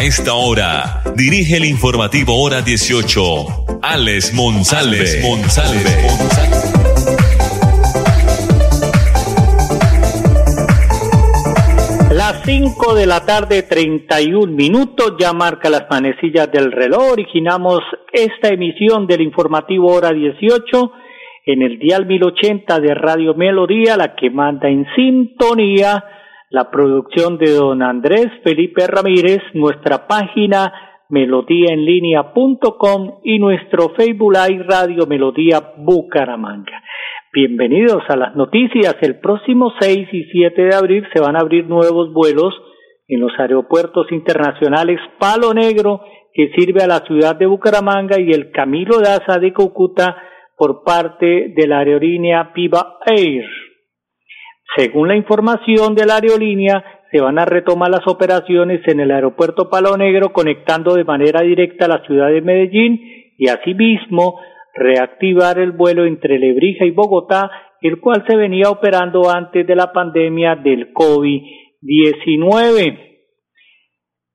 A esta hora, dirige el informativo Hora 18, Alex Monsalve. Monsalve. Las 5 de la tarde, 31 minutos, ya marca las manecillas del reloj. Originamos esta emisión del informativo Hora 18 en el dial 1080 de Radio Melodía, la que manda en sintonía la producción de don Andrés Felipe Ramírez, nuestra página melodíaenlínea.com y nuestro Facebook Live Radio Melodía Bucaramanga. Bienvenidos a las noticias. El próximo 6 y 7 de abril se van a abrir nuevos vuelos en los aeropuertos internacionales Palo Negro, que sirve a la ciudad de Bucaramanga, y el Camilo Daza de Cúcuta por parte de la aerolínea Piva Air. Según la información de la aerolínea, se van a retomar las operaciones en el aeropuerto Palo Negro, conectando de manera directa la ciudad de Medellín y asimismo reactivar el vuelo entre Lebrija y Bogotá, el cual se venía operando antes de la pandemia del COVID-19.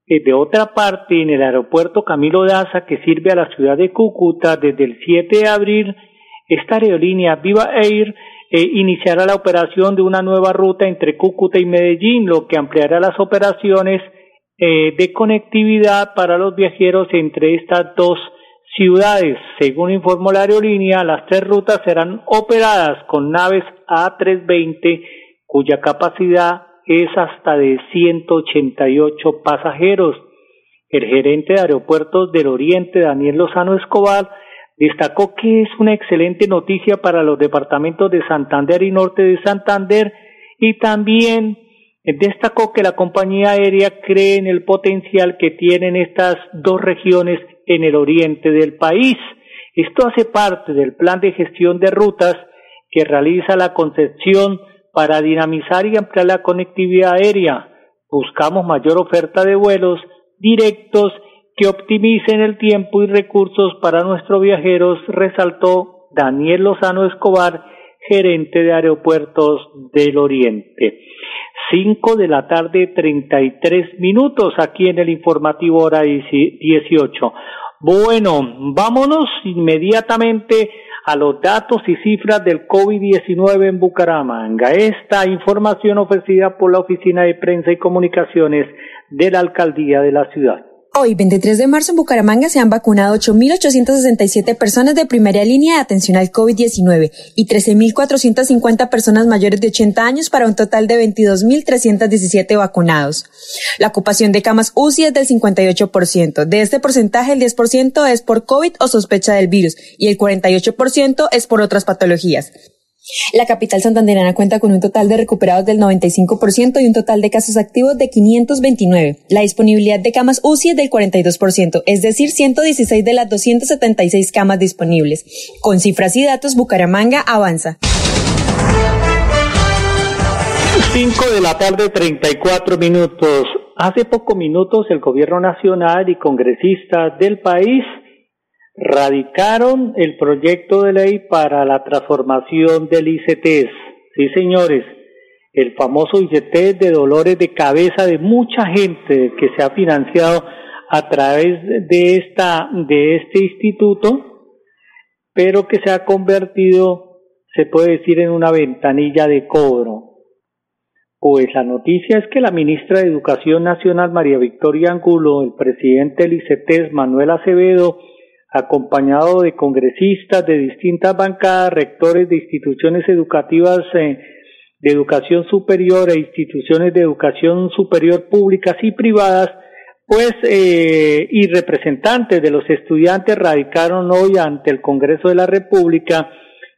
Eh, de otra parte, en el aeropuerto Camilo Daza, que sirve a la ciudad de Cúcuta, desde el 7 de abril, esta aerolínea Viva Air eh, iniciará la operación de una nueva ruta entre Cúcuta y Medellín, lo que ampliará las operaciones eh, de conectividad para los viajeros entre estas dos ciudades. Según informó la aerolínea, las tres rutas serán operadas con naves A320 cuya capacidad es hasta de 188 pasajeros. El gerente de Aeropuertos del Oriente, Daniel Lozano Escobar, destacó que es una excelente noticia para los departamentos de Santander y Norte de Santander y también destacó que la compañía aérea cree en el potencial que tienen estas dos regiones en el oriente del país. Esto hace parte del plan de gestión de rutas que realiza la Concepción para dinamizar y ampliar la conectividad aérea. Buscamos mayor oferta de vuelos directos que optimicen el tiempo y recursos para nuestros viajeros, resaltó Daniel Lozano Escobar, gerente de aeropuertos del Oriente. Cinco de la tarde, treinta y tres minutos aquí en el informativo hora dieciocho. Bueno, vámonos inmediatamente a los datos y cifras del COVID-19 en Bucaramanga. Esta información ofrecida por la Oficina de Prensa y Comunicaciones de la Alcaldía de la ciudad. Hoy, 23 de marzo, en Bucaramanga se han vacunado 8.867 personas de primera línea de atención al COVID-19 y 13.450 personas mayores de 80 años para un total de 22.317 vacunados. La ocupación de camas UCI es del 58%. De este porcentaje, el 10% es por COVID o sospecha del virus y el 48% es por otras patologías. La capital santanderana cuenta con un total de recuperados del 95% y un total de casos activos de 529. La disponibilidad de camas UCI es del 42%, es decir, 116 de las 276 camas disponibles. Con cifras y datos, Bucaramanga avanza. 5 de la tarde, 34 minutos. Hace pocos minutos el gobierno nacional y congresistas del país radicaron el proyecto de ley para la transformación del ICTs. Sí, señores, el famoso ICT de dolores de cabeza de mucha gente que se ha financiado a través de esta de este instituto, pero que se ha convertido, se puede decir, en una ventanilla de cobro. Pues la noticia es que la ministra de Educación Nacional, María Victoria Angulo, el presidente del ICT, Manuel Acevedo, acompañado de congresistas de distintas bancadas, rectores de instituciones educativas eh, de educación superior e instituciones de educación superior públicas y privadas, pues eh, y representantes de los estudiantes radicaron hoy ante el Congreso de la República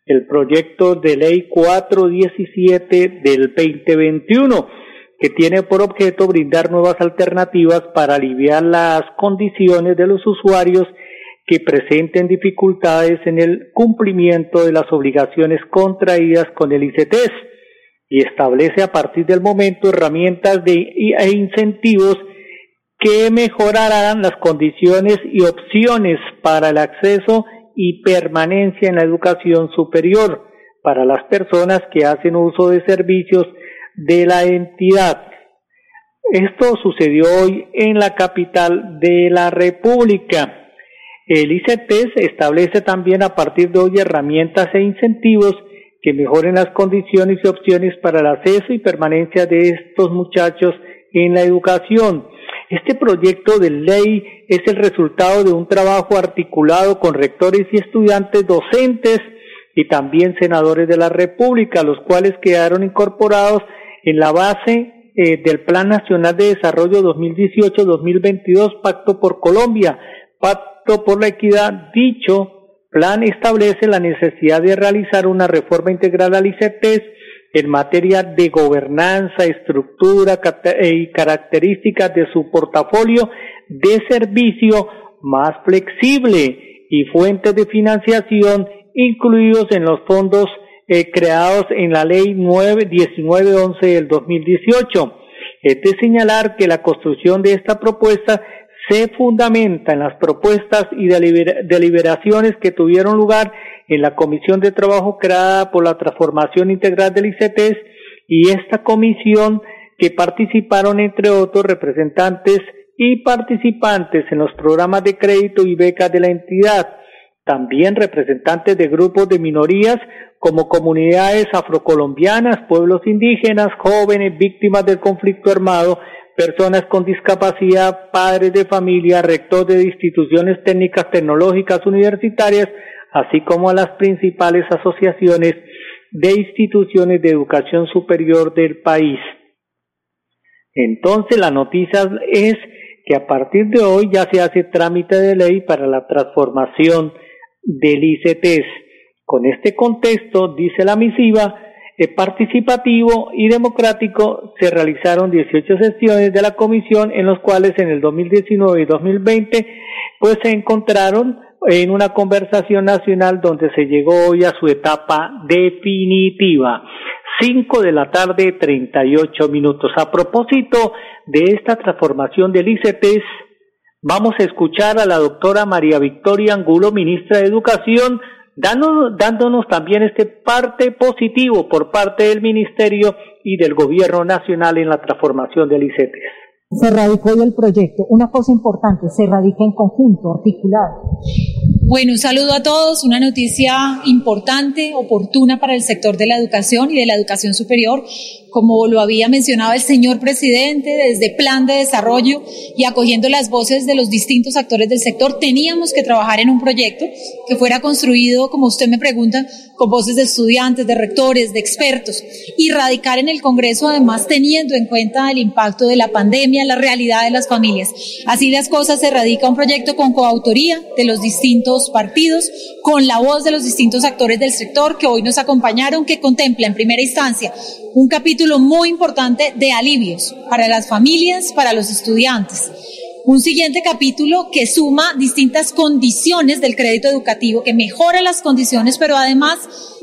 el proyecto de ley 417 del 2021 que tiene por objeto brindar nuevas alternativas para aliviar las condiciones de los usuarios que presenten dificultades en el cumplimiento de las obligaciones contraídas con el ICTs y establece a partir del momento herramientas de, e incentivos que mejorarán las condiciones y opciones para el acceso y permanencia en la educación superior para las personas que hacen uso de servicios de la entidad. Esto sucedió hoy en la capital de la República. El ICT establece también a partir de hoy herramientas e incentivos que mejoren las condiciones y opciones para el acceso y permanencia de estos muchachos en la educación. Este proyecto de ley es el resultado de un trabajo articulado con rectores y estudiantes docentes y también senadores de la República, los cuales quedaron incorporados en la base eh, del Plan Nacional de Desarrollo 2018-2022, Pacto por Colombia, por la Equidad. Dicho plan establece la necesidad de realizar una reforma integral al ICETES en materia de gobernanza, estructura eh, y características de su portafolio de servicio más flexible y fuentes de financiación incluidos en los fondos eh, creados en la ley 9, 1911 del 2018. Es de señalar que la construcción de esta propuesta se fundamenta en las propuestas y deliberaciones que tuvieron lugar en la Comisión de Trabajo creada por la Transformación Integral del ICTs y esta comisión que participaron entre otros representantes y participantes en los programas de crédito y becas de la entidad, también representantes de grupos de minorías como comunidades afrocolombianas, pueblos indígenas, jóvenes víctimas del conflicto armado, personas con discapacidad, padres de familia, rectores de instituciones técnicas tecnológicas universitarias, así como a las principales asociaciones de instituciones de educación superior del país. Entonces la noticia es que a partir de hoy ya se hace trámite de ley para la transformación del ICTs. Con este contexto, dice la misiva, participativo y democrático se realizaron 18 sesiones de la comisión en los cuales en el 2019 y 2020 pues se encontraron en una conversación nacional donde se llegó hoy a su etapa definitiva. 5 de la tarde, 38 minutos. A propósito de esta transformación del ICPs, vamos a escuchar a la doctora María Victoria Angulo, ministra de Educación, dándonos, también este parte positivo por parte del Ministerio y del Gobierno Nacional en la transformación del ICETES. Se radicó hoy el proyecto. Una cosa importante, se radica en conjunto, articulado. Bueno, un saludo a todos, una noticia importante, oportuna para el sector de la educación y de la educación superior, como lo había mencionado el señor presidente, desde plan de desarrollo y acogiendo las voces de los distintos actores del sector, teníamos que trabajar en un proyecto que fuera construido, como usted me pregunta, con voces de estudiantes, de rectores, de expertos, y radicar en el Congreso además teniendo en cuenta el impacto de la pandemia, la realidad de las familias. Así las cosas se radica un proyecto con coautoría de los distintos partidos, con la voz de los distintos actores del sector que hoy nos acompañaron, que contempla en primera instancia un capítulo muy importante de alivios para las familias, para los estudiantes. Un siguiente capítulo que suma distintas condiciones del crédito educativo, que mejora las condiciones, pero además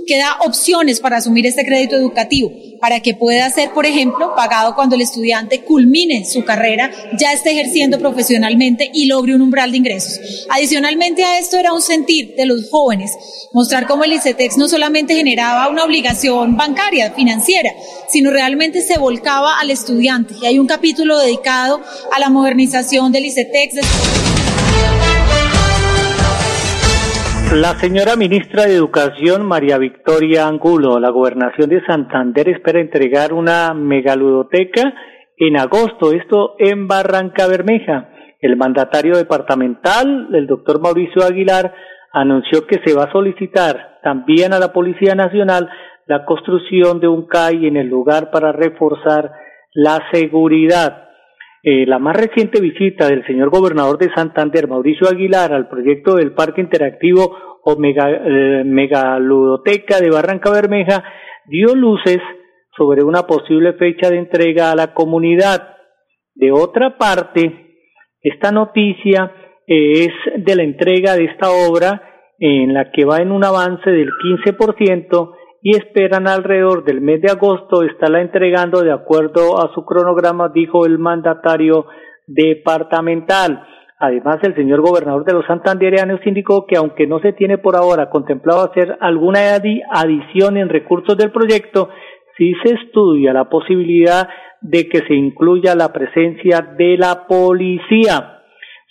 que da opciones para asumir este crédito educativo, para que pueda ser, por ejemplo, pagado cuando el estudiante culmine su carrera, ya esté ejerciendo profesionalmente y logre un umbral de ingresos. Adicionalmente a esto era un sentir de los jóvenes, mostrar cómo el ICETEX no solamente generaba una obligación bancaria, financiera, sino realmente se volcaba al estudiante. Y hay un capítulo dedicado a la modernización del ICETEX. La señora ministra de Educación, María Victoria Angulo, la gobernación de Santander espera entregar una megaludoteca en agosto, esto en Barranca Bermeja. El mandatario departamental, el doctor Mauricio Aguilar, anunció que se va a solicitar también a la Policía Nacional la construcción de un CAI en el lugar para reforzar la seguridad. Eh, la más reciente visita del señor gobernador de Santander, Mauricio Aguilar, al proyecto del Parque Interactivo o mega, eh, Megaludoteca de Barranca Bermeja, dio luces sobre una posible fecha de entrega a la comunidad. De otra parte, esta noticia es de la entrega de esta obra en la que va en un avance del 15% y esperan alrededor del mes de agosto estarla entregando de acuerdo a su cronograma, dijo el mandatario departamental. Además, el señor gobernador de los santandereanos indicó que aunque no se tiene por ahora contemplado hacer alguna adición en recursos del proyecto, sí se estudia la posibilidad de que se incluya la presencia de la policía.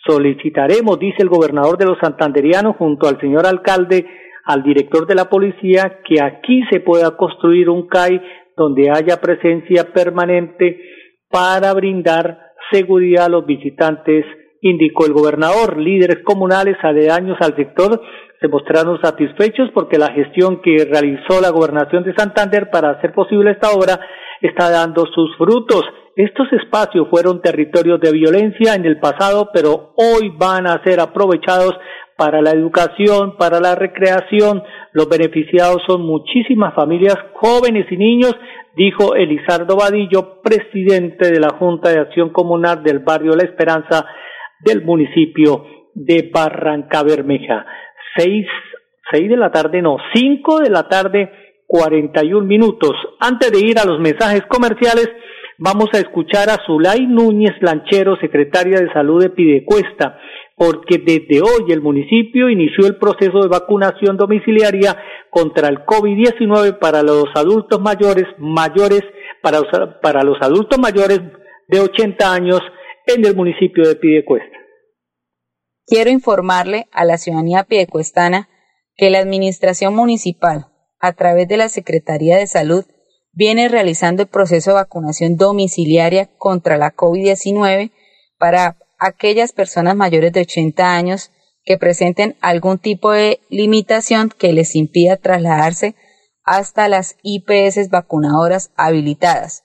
Solicitaremos, dice el gobernador de los santanderianos, junto al señor alcalde, al director de la policía, que aquí se pueda construir un CAI donde haya presencia permanente para brindar seguridad a los visitantes, indicó el gobernador. Líderes comunales aledaños al sector se mostraron satisfechos porque la gestión que realizó la gobernación de Santander para hacer posible esta obra está dando sus frutos. Estos espacios fueron territorios de violencia en el pasado, pero hoy van a ser aprovechados para la educación, para la recreación. Los beneficiados son muchísimas familias jóvenes y niños, dijo Elizardo Vadillo, presidente de la Junta de Acción Comunal del barrio La Esperanza del municipio de Barranca Bermeja. Seis, seis de la tarde, no, cinco de la tarde, cuarenta y un minutos. Antes de ir a los mensajes comerciales, vamos a escuchar a Zulay Núñez Lanchero, secretaria de Salud de Pidecuesta, porque desde hoy el municipio inició el proceso de vacunación domiciliaria contra el COVID-19 para los adultos mayores, mayores, para, para los adultos mayores de 80 años en el municipio de Pidecuesta. Quiero informarle a la ciudadanía piedecuestana que la Administración Municipal, a través de la Secretaría de Salud, viene realizando el proceso de vacunación domiciliaria contra la COVID-19 para aquellas personas mayores de 80 años que presenten algún tipo de limitación que les impida trasladarse hasta las IPS vacunadoras habilitadas.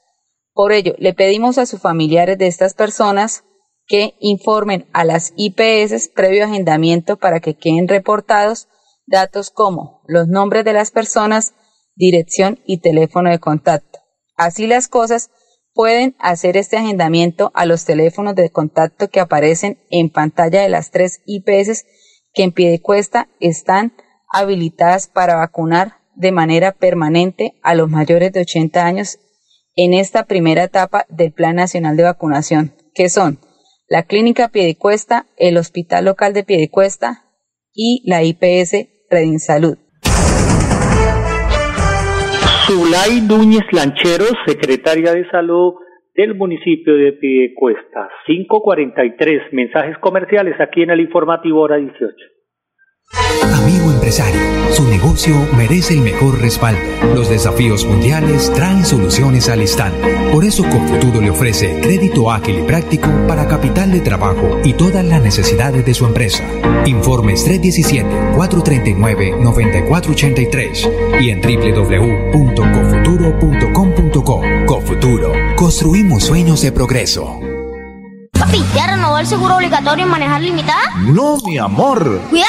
Por ello, le pedimos a sus familiares de estas personas que informen a las IPS previo agendamiento para que queden reportados datos como los nombres de las personas, dirección y teléfono de contacto. Así las cosas, pueden hacer este agendamiento a los teléfonos de contacto que aparecen en pantalla de las tres IPS que en pie de cuesta están habilitadas para vacunar de manera permanente a los mayores de 80 años en esta primera etapa del Plan Nacional de Vacunación, que son la Clínica Piedecuesta, el Hospital Local de Piedecuesta y la IPS Redinsalud. Zulay Núñez Lancheros, secretaria de Salud del municipio de Piedecuesta. 543 mensajes comerciales aquí en el informativo hora 18. Amigo empresario, su negocio merece el mejor respaldo. Los desafíos mundiales traen soluciones al instante. Por eso Confuturo le ofrece crédito ágil y práctico para capital de trabajo y todas las necesidades de su empresa. Informes 317-439-9483 y en www.cofuturo.com.co. Cofuturo, construimos sueños de progreso. Papi, ¿ya renovó el seguro obligatorio en manejar limitada? No, mi amor. ¡Cuidado!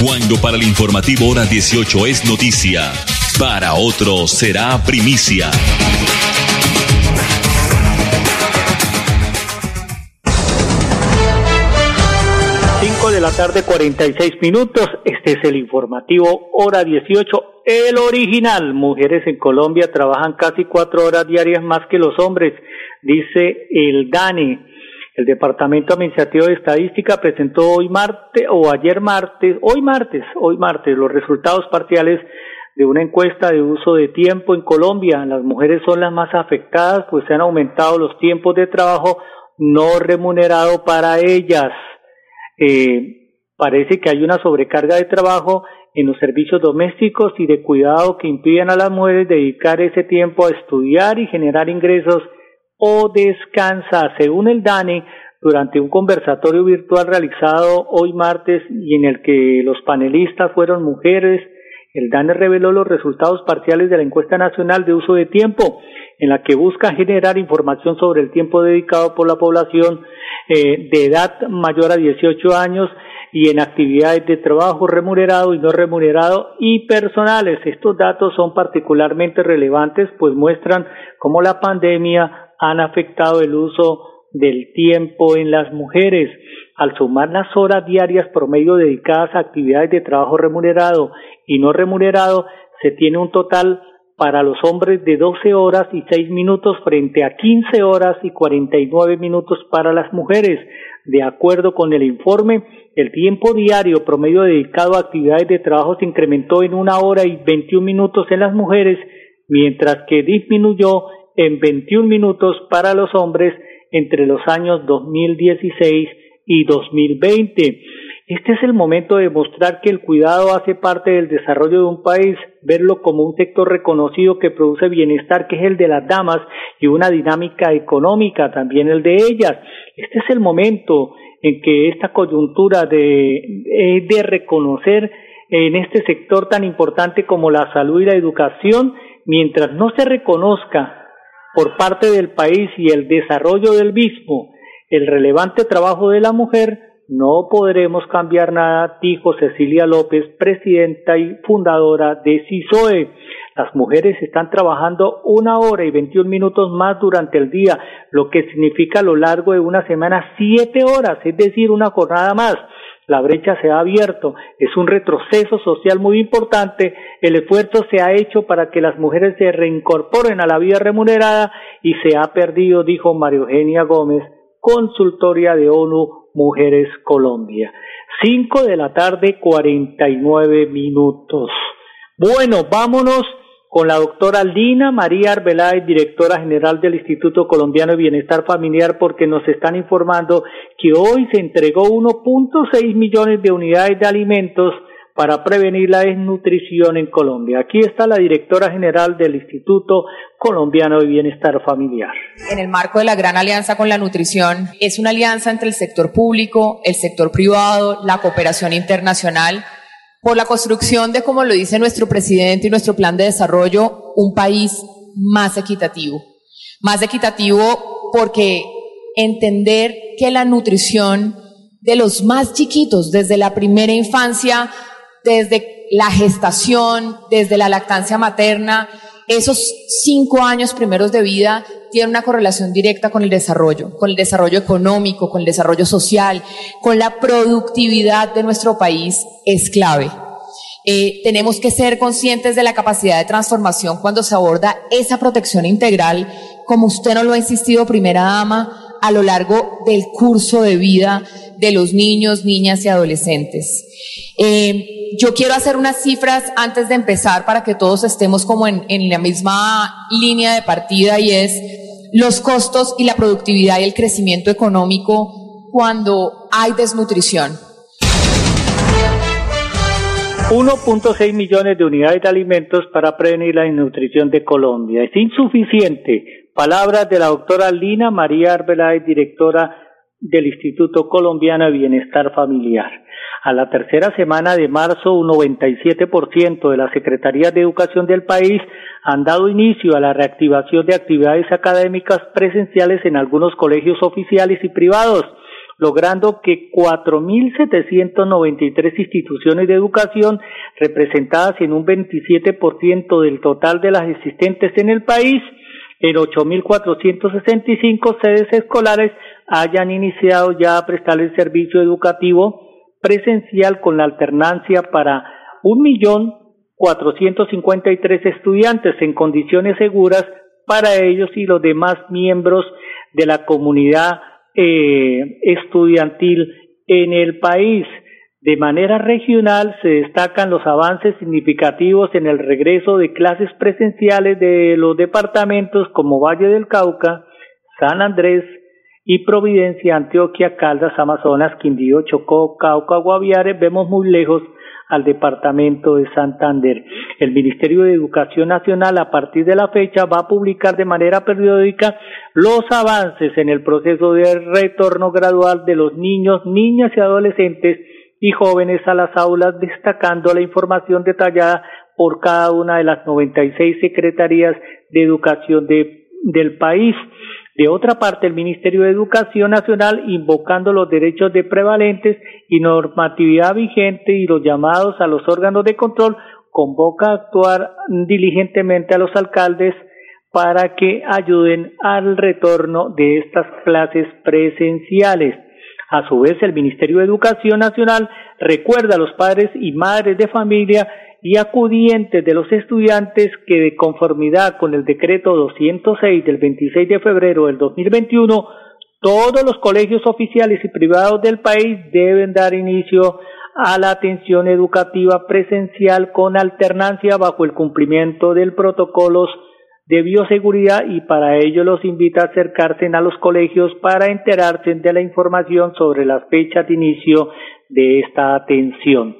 Cuando para el informativo hora 18 es noticia, para otros será primicia. De la tarde, 46 minutos. Este es el informativo hora 18, el original. Mujeres en Colombia trabajan casi cuatro horas diarias más que los hombres, dice el DANE. El Departamento Administrativo de Estadística presentó hoy martes o ayer martes, hoy martes, hoy martes, los resultados parciales de una encuesta de uso de tiempo en Colombia. Las mujeres son las más afectadas, pues se han aumentado los tiempos de trabajo no remunerado para ellas. Eh, parece que hay una sobrecarga de trabajo en los servicios domésticos y de cuidado que impiden a las mujeres dedicar ese tiempo a estudiar y generar ingresos o descansa, según el DANE, durante un conversatorio virtual realizado hoy martes y en el que los panelistas fueron mujeres, el DANE reveló los resultados parciales de la encuesta nacional de uso de tiempo, en la que busca generar información sobre el tiempo dedicado por la población eh, de edad mayor a 18 años y en actividades de trabajo remunerado y no remunerado y personales. Estos datos son particularmente relevantes, pues muestran cómo la pandemia han afectado el uso del tiempo en las mujeres. Al sumar las horas diarias promedio dedicadas a actividades de trabajo remunerado y no remunerado, se tiene un total para los hombres de 12 horas y 6 minutos frente a 15 horas y 49 minutos para las mujeres. De acuerdo con el informe, el tiempo diario promedio dedicado a actividades de trabajo se incrementó en una hora y 21 minutos en las mujeres, mientras que disminuyó en 21 minutos para los hombres entre los años 2016 y 2020. Este es el momento de mostrar que el cuidado hace parte del desarrollo de un país, verlo como un sector reconocido que produce bienestar, que es el de las damas, y una dinámica económica, también el de ellas. Este es el momento en que esta coyuntura de, de reconocer en este sector tan importante como la salud y la educación, mientras no se reconozca por parte del país y el desarrollo del mismo, el relevante trabajo de la mujer, no podremos cambiar nada, dijo Cecilia López, presidenta y fundadora de CISOE. Las mujeres están trabajando una hora y veintiún minutos más durante el día, lo que significa a lo largo de una semana siete horas, es decir, una jornada más la brecha se ha abierto, es un retroceso social muy importante, el esfuerzo se ha hecho para que las mujeres se reincorporen a la vida remunerada y se ha perdido, dijo María Eugenia Gómez, consultoria de ONU Mujeres Colombia. Cinco de la tarde, cuarenta y nueve minutos. Bueno, vámonos con la doctora Lina María Arbeláez, directora general del Instituto Colombiano de Bienestar Familiar, porque nos están informando que hoy se entregó 1.6 millones de unidades de alimentos para prevenir la desnutrición en Colombia. Aquí está la directora general del Instituto Colombiano de Bienestar Familiar. En el marco de la Gran Alianza con la Nutrición, es una alianza entre el sector público, el sector privado, la cooperación internacional, por la construcción de, como lo dice nuestro presidente y nuestro plan de desarrollo, un país más equitativo. Más equitativo porque entender que la nutrición de los más chiquitos, desde la primera infancia, desde la gestación, desde la lactancia materna, esos cinco años primeros de vida tienen una correlación directa con el desarrollo, con el desarrollo económico, con el desarrollo social, con la productividad de nuestro país, es clave. Eh, tenemos que ser conscientes de la capacidad de transformación cuando se aborda esa protección integral, como usted nos lo ha insistido, primera dama, a lo largo del curso de vida de los niños, niñas y adolescentes. Eh, yo quiero hacer unas cifras antes de empezar para que todos estemos como en la misma línea de partida y es los costos y la productividad y el crecimiento económico cuando hay desnutrición. 1.6 millones de unidades de alimentos para prevenir la desnutrición de Colombia. Es insuficiente. Palabras de la doctora Lina María Arbeláez, directora del Instituto Colombiano de Bienestar Familiar. A la tercera semana de marzo, un 97% de las secretarías de educación del país han dado inicio a la reactivación de actividades académicas presenciales en algunos colegios oficiales y privados logrando que 4.793 instituciones de educación, representadas en un 27% del total de las existentes en el país, en 8.465 sedes escolares hayan iniciado ya a prestar el servicio educativo presencial con la alternancia para 1.453 estudiantes en condiciones seguras para ellos y los demás miembros de la comunidad eh, estudiantil en el país. De manera regional se destacan los avances significativos en el regreso de clases presenciales de los departamentos como Valle del Cauca, San Andrés y Providencia, Antioquia, Caldas, Amazonas, Quindío, Chocó, Cauca, Guaviare. Vemos muy lejos al departamento de Santander. El Ministerio de Educación Nacional a partir de la fecha va a publicar de manera periódica los avances en el proceso de retorno gradual de los niños, niñas y adolescentes y jóvenes a las aulas, destacando la información detallada por cada una de las 96 secretarías de educación del país. De otra parte, el Ministerio de Educación Nacional, invocando los derechos de prevalentes y normatividad vigente y los llamados a los órganos de control, convoca a actuar diligentemente a los alcaldes para que ayuden al retorno de estas clases presenciales. A su vez, el Ministerio de Educación Nacional recuerda a los padres y madres de familia y acudientes de los estudiantes que de conformidad con el decreto 206 del 26 de febrero del 2021, todos los colegios oficiales y privados del país deben dar inicio a la atención educativa presencial con alternancia bajo el cumplimiento del protocolos de bioseguridad y para ello los invita a acercarse a los colegios para enterarse de la información sobre las fechas de inicio de esta atención.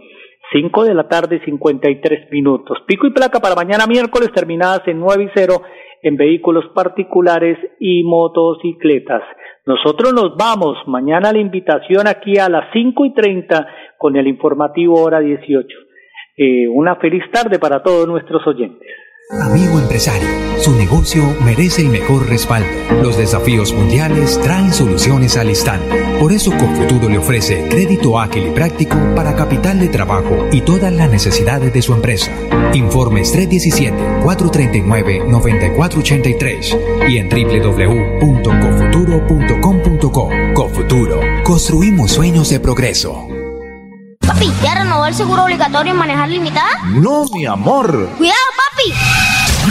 5 de la tarde, 53 minutos. Pico y placa para mañana miércoles terminadas en 9 y 0 en vehículos particulares y motocicletas. Nosotros nos vamos. Mañana la invitación aquí a las 5 y 30 con el informativo hora 18. Eh, una feliz tarde para todos nuestros oyentes. Amigo empresario, su negocio merece el mejor respaldo. Los desafíos mundiales traen soluciones al instante. Por eso Confuturo le ofrece crédito ágil y práctico para capital de trabajo y todas las necesidades de su empresa. Informes 317-439-9483 y en www.cofuturo.com.co. Cofuturo, construimos sueños de progreso. Papi, ¿ya renovó el seguro obligatorio en manejar limitada? No, mi amor. Cuidado.